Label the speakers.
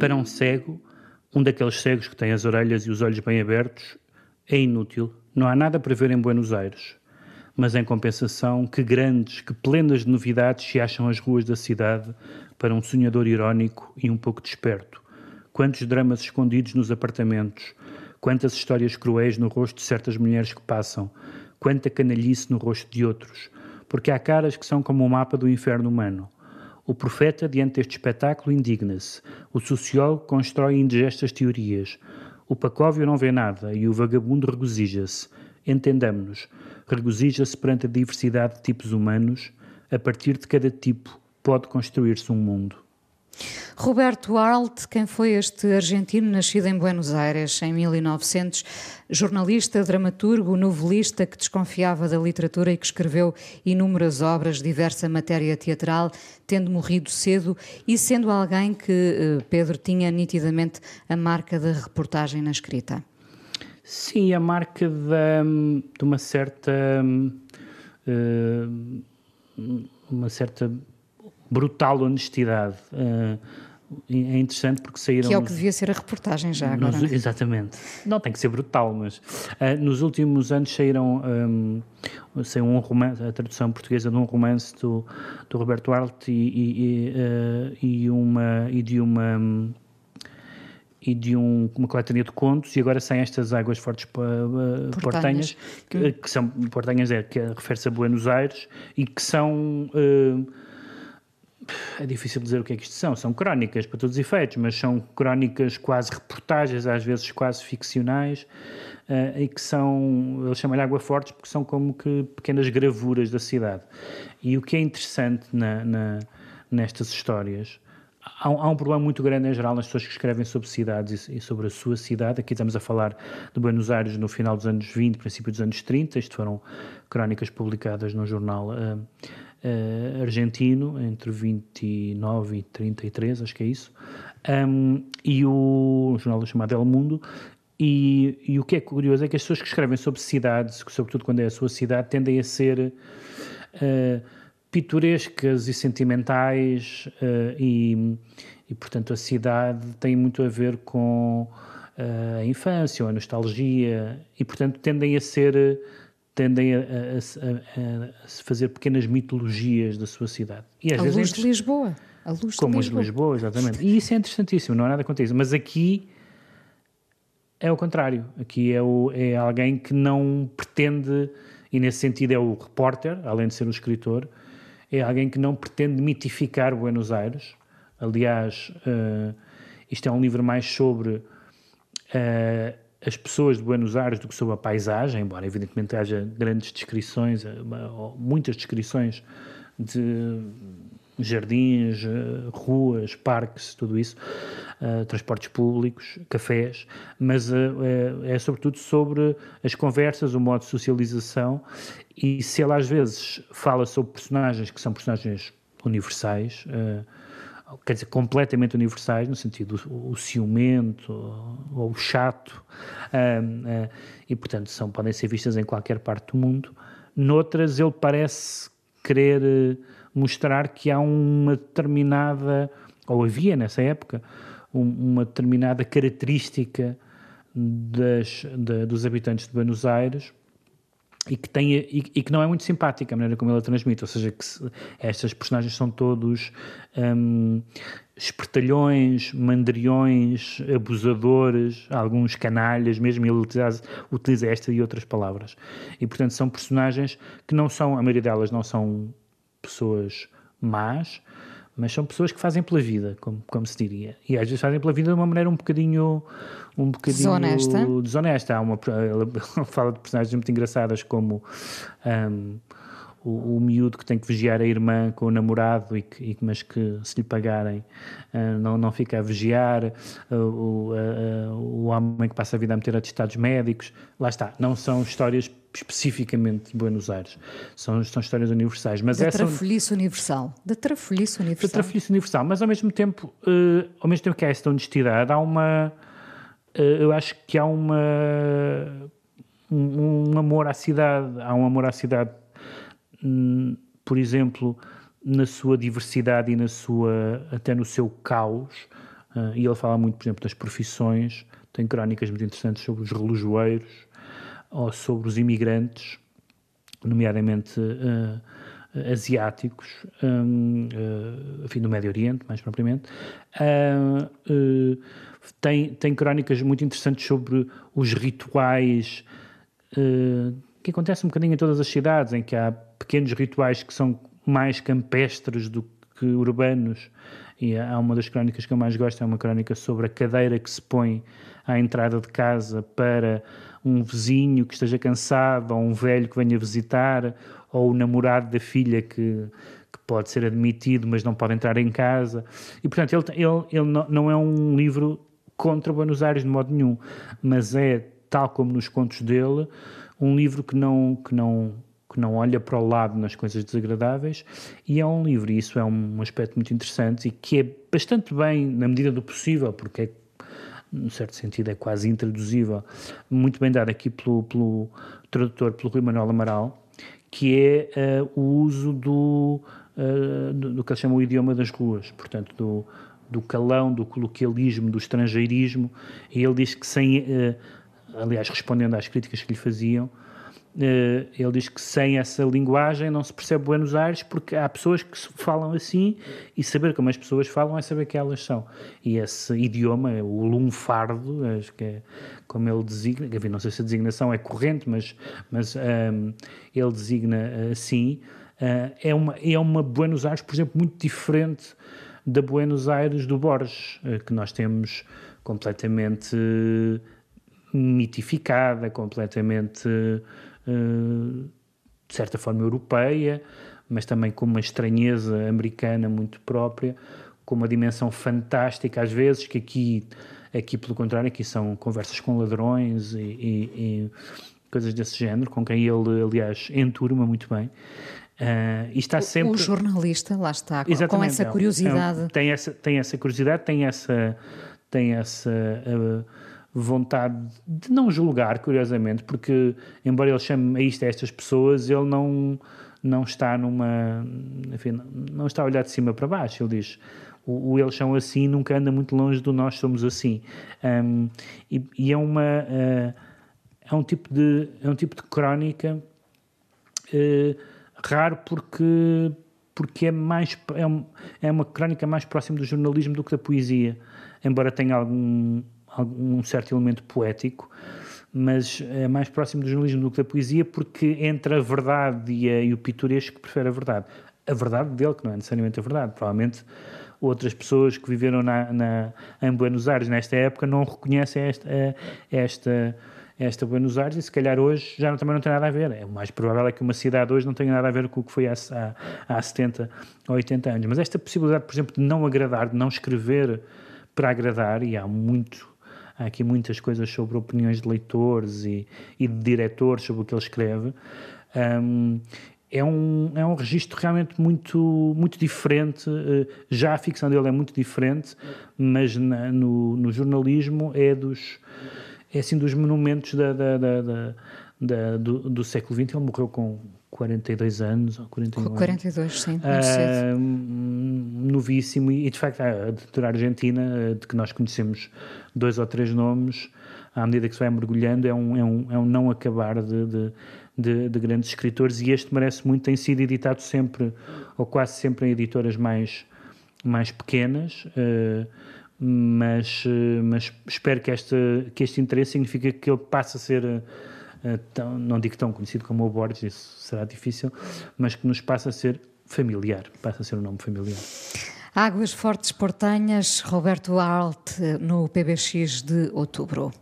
Speaker 1: Para um cego, um daqueles cegos que tem as orelhas e os olhos bem abertos, é inútil. Não há nada para ver em Buenos Aires. Mas, em compensação, que grandes, que plenas de novidades se acham as ruas da cidade para um sonhador irónico e um pouco desperto. Quantos dramas escondidos nos apartamentos, quantas histórias cruéis no rosto de certas mulheres que passam, quanta canalhice no rosto de outros, porque há caras que são como o mapa do inferno humano. O profeta, diante deste espetáculo, indigna-se. O sociólogo constrói indigestas teorias. O pacóvio não vê nada e o vagabundo regozija-se. Entendamos-nos. Regozija-se perante a diversidade de tipos humanos. A partir de cada tipo pode construir-se um mundo.
Speaker 2: Roberto Arlt, quem foi este argentino nascido em Buenos Aires em 1900, jornalista, dramaturgo, novelista que desconfiava da literatura e que escreveu inúmeras obras, diversa matéria teatral, tendo morrido cedo e sendo alguém que eh, Pedro tinha nitidamente a marca da reportagem na escrita.
Speaker 1: Sim, a marca de, de uma certa. Uh, uma certa brutal honestidade. Uh, é interessante porque saíram.
Speaker 2: Que é o que devia ser a reportagem já agora. Nos,
Speaker 1: exatamente. Não tem que ser brutal, mas uh, nos últimos anos saíram um, saiu um romance, a tradução portuguesa de um romance do, do Roberto Arlt e, e, uh, e, uma, e de uma. e de um, uma coletânea de contos, e agora saem estas águas fortes uh, portanhas, que, que, são portanhas, é, que refere-se a Buenos Aires, e que são é difícil dizer o que é que isto são. São crónicas para todos os efeitos, mas são crónicas quase reportagens, às vezes quase ficcionais, uh, e que são, eles chamam-lhe água fortes porque são como que pequenas gravuras da cidade. E o que é interessante na, na, nestas histórias, há, há, um problema muito grande em geral nas pessoas que escrevem sobre cidades e, e sobre a sua cidade. Aqui estamos a falar de Buenos Aires no final dos anos 20, princípio dos anos 30. Isto foram crónicas publicadas no jornal. Uh, uh, argentino, entre 29 e 33, acho que é isso, um, e o um jornal chamado El Mundo. E, e, o que é curioso é que as pessoas que escrevem sobre cidades, sobretudo quando é a sua cidade, tendem a ser uh, pitorescas e sentimentais, uh, e, e, portanto a cidade tem muito a ver com a infância ou a nostalgia, e portanto tendem a ser tendem a, a, a, a, fazer pequenas mitologias da sua cidade.
Speaker 2: E às a vezes luz de Lisboa. A luz
Speaker 1: como
Speaker 2: de Lisboa.
Speaker 1: de Lisboa, exatamente. E isso é interessantíssimo, não há nada contra isso. Mas aqui é o contrário. Aqui é, o, é alguém que não pretende, e nesse sentido é o repórter, além de ser o escritor, é alguém que não pretende mitificar Buenos Aires. Aliás, uh, isto é um livro mais sobre uh, as pessoas de Buenos Aires do que sobre a paisagem, embora evidentemente haja grandes descrições, eh, muitas descrições de jardins, eh, ruas, parques, tudo isso, uh, transportes públicos, cafés, mas é, é, sobretudo sobre as conversas, o modo de socialização e se ela às vezes fala sobre personagens que são personagens universais, uh, quer dizer, completamente universais, no sentido o, o ciumento ou o chato, uh, e portanto são, podem ser vistas em qualquer parte do mundo. Noutras, ele parece querer eh, mostrar que há uma determinada, ou havia nessa época, um, uma determinada característica das, de, dos habitantes de Buenos Aires e que, tem, e, e, que não é muito simpática a maneira como ela transmite, ou seja, que se, estas personagens são todos um, espertalhões, mandriões, abusadores, alguns canalhas, mesmo ele utiliza, utiliza esta e outras palavras. E portanto são personagens que não são, a maioria delas não são pessoas más, mas são pessoas que fazem pela vida, como, como se diria. E às vezes fazem pela vida de uma maneira um bocadinho. Um bocadinho
Speaker 2: desonesta.
Speaker 1: desonesta. Há uma, ela fala de personagens muito engraçadas como. Um, o, o miúdo que tem que vigiar a irmã com o namorado e que, e, mas que se lhe pagarem uh, não, não fica a vigiar, uh, o, uh, o homem que passa a vida a meter atestados médicos, lá está, não são histórias especificamente de Buenos Aires, são, são histórias universais. Mas
Speaker 2: da
Speaker 1: essa...
Speaker 2: trafolhice universal, da trafolhice universal.
Speaker 1: Da trafolhice universal, mas ao mesmo tempo, ao mesmo tempo que há esta honestidade, há uma, eu acho que há uma um, um amor à cidade, há um amor à cidade por exemplo, na sua diversidade e na sua até no seu caos, Uh, e ele fala muito, por exemplo, das profissões, tem crónicas muito interessantes sobre os relojoeiros ou sobre os imigrantes, nomeadamente uh, asiáticos, um, uh, enfim, do Médio Oriente, mais propriamente. Tem, tem crónicas muito interessantes sobre os rituais que acontecem um bocadinho em todas as cidades, em que há pequenos rituais que são mais campestres do que urbanos. E há uma das crónicas que eu mais gosto, é uma crónica sobre a cadeira que se põe à entrada de casa para um vizinho que esteja cansado, ou um velho que venha visitar, ou o namorado da filha que, que pode ser admitido, mas não pode entrar em casa. E, portanto, ele, ele, ele não, não é um livro contra Buenos Aires de modo nenhum, mas é, tal como nos contos dele, um livro que não, que não, que não olha para o lado nas coisas desagradáveis e é um livro, e isso é um aspecto muito interessante e que é bastante bem, na medida do possível, porque é num certo sentido é quase intraduzível, muito bem dado aqui pelo, pelo tradutor, pelo Rui Manuel Amaral, que é uh, o uso do, uh, do, do, que ele chama o idioma das ruas, portanto, do, do calão, do coloquialismo, do estrangeirismo, e ele diz que sem, uh, aliás, respondendo às críticas que lhe faziam, ele diz que sem essa linguagem não se percebe Buenos Aires porque há pessoas que falam assim e saber como as pessoas falam é saber que elas são. E esse idioma, o lunfardo, acho que é como ele designa, não sei se a designação é corrente, mas, mas um, ehm, ele designa assim, uh, é, uma, é uma Buenos Aires, por exemplo, muito diferente da Buenos Aires do Borges, uh, que nós temos completamente mitificada, completamente de certa forma europeia, mas também com uma estranheza americana muito própria, com uma dimensão fantástica às vezes, que aqui, aqui pelo contrário, aqui são conversas com ladrões e, e, e coisas desse género, com quem ele, aliás, enturma muito bem. Uh, e está sempre...
Speaker 2: O jornalista, lá está, Exatamente, com essa é curiosidade. É,
Speaker 1: tem, essa, tem essa curiosidade, tem essa... Tem essa uh, vontade de não julgar, curiosamente, porque, embora ele chame a isto a estas pessoas, ele não, não está numa. Enfim, não está a olhar de cima para baixo. Ele diz. O, o eles são assim nunca anda muito longe do nós somos assim. Um, e, e, é uma. Uh, é um tipo de, é um tipo de crónica uh, raro porque, porque é, mais, é, um, é uma crónica mais próxima do jornalismo do que da poesia, embora tenha algum um certo elemento poético, mas é mais próximo do jornalismo do que da poesia, porque entre a verdade e, a, e o pitoresco prefere a verdade. A verdade dele, que não é necessariamente a verdade, provavelmente outras pessoas que viveram na, na, em Buenos Aires nesta época não reconhecem esta, esta, esta Buenos Aires e se calhar hoje já também não tem nada a ver. É o mais provável é que uma cidade hoje não tenha nada a ver com o que foi há, há, há 70 ou 80 anos. Mas esta possibilidade, por exemplo, de não agradar, de não escrever para agradar, e há muito há aqui muitas coisas sobre opiniões de leitores e, e de diretores sobre o que ele escreve. Um, é um, é um registro realmente muito, muito diferente. Eh, já a ficção dele é muito diferente, mas na, no, no, jornalismo é dos, é assim dos monumentos da, da, da, da do, do, século XX. Ele morreu com 42 anos ou 41
Speaker 2: 42, anos. sim, muito uh, cedo.
Speaker 1: Novíssimo, e de facto a editora argentina, eh, de que nós conhecemos dois ou três nomes, à medida que se vai mergulhando, é um, é um, é um não acabar de, de, de, de grandes escritores, e este merece muito, tem sido editado sempre, ou quase sempre, em editoras mais, mais pequenas. Uh, mas, mas espero que, esta, que este interesse signifique que ele passe a ser tão, não digo tão conhecido como o Borges, isso será difícil, mas que nos passa a ser familiar, passa a ser um nome familiar.
Speaker 2: Águas Fortes Portanhas, Roberto Alt, no PBX de outubro.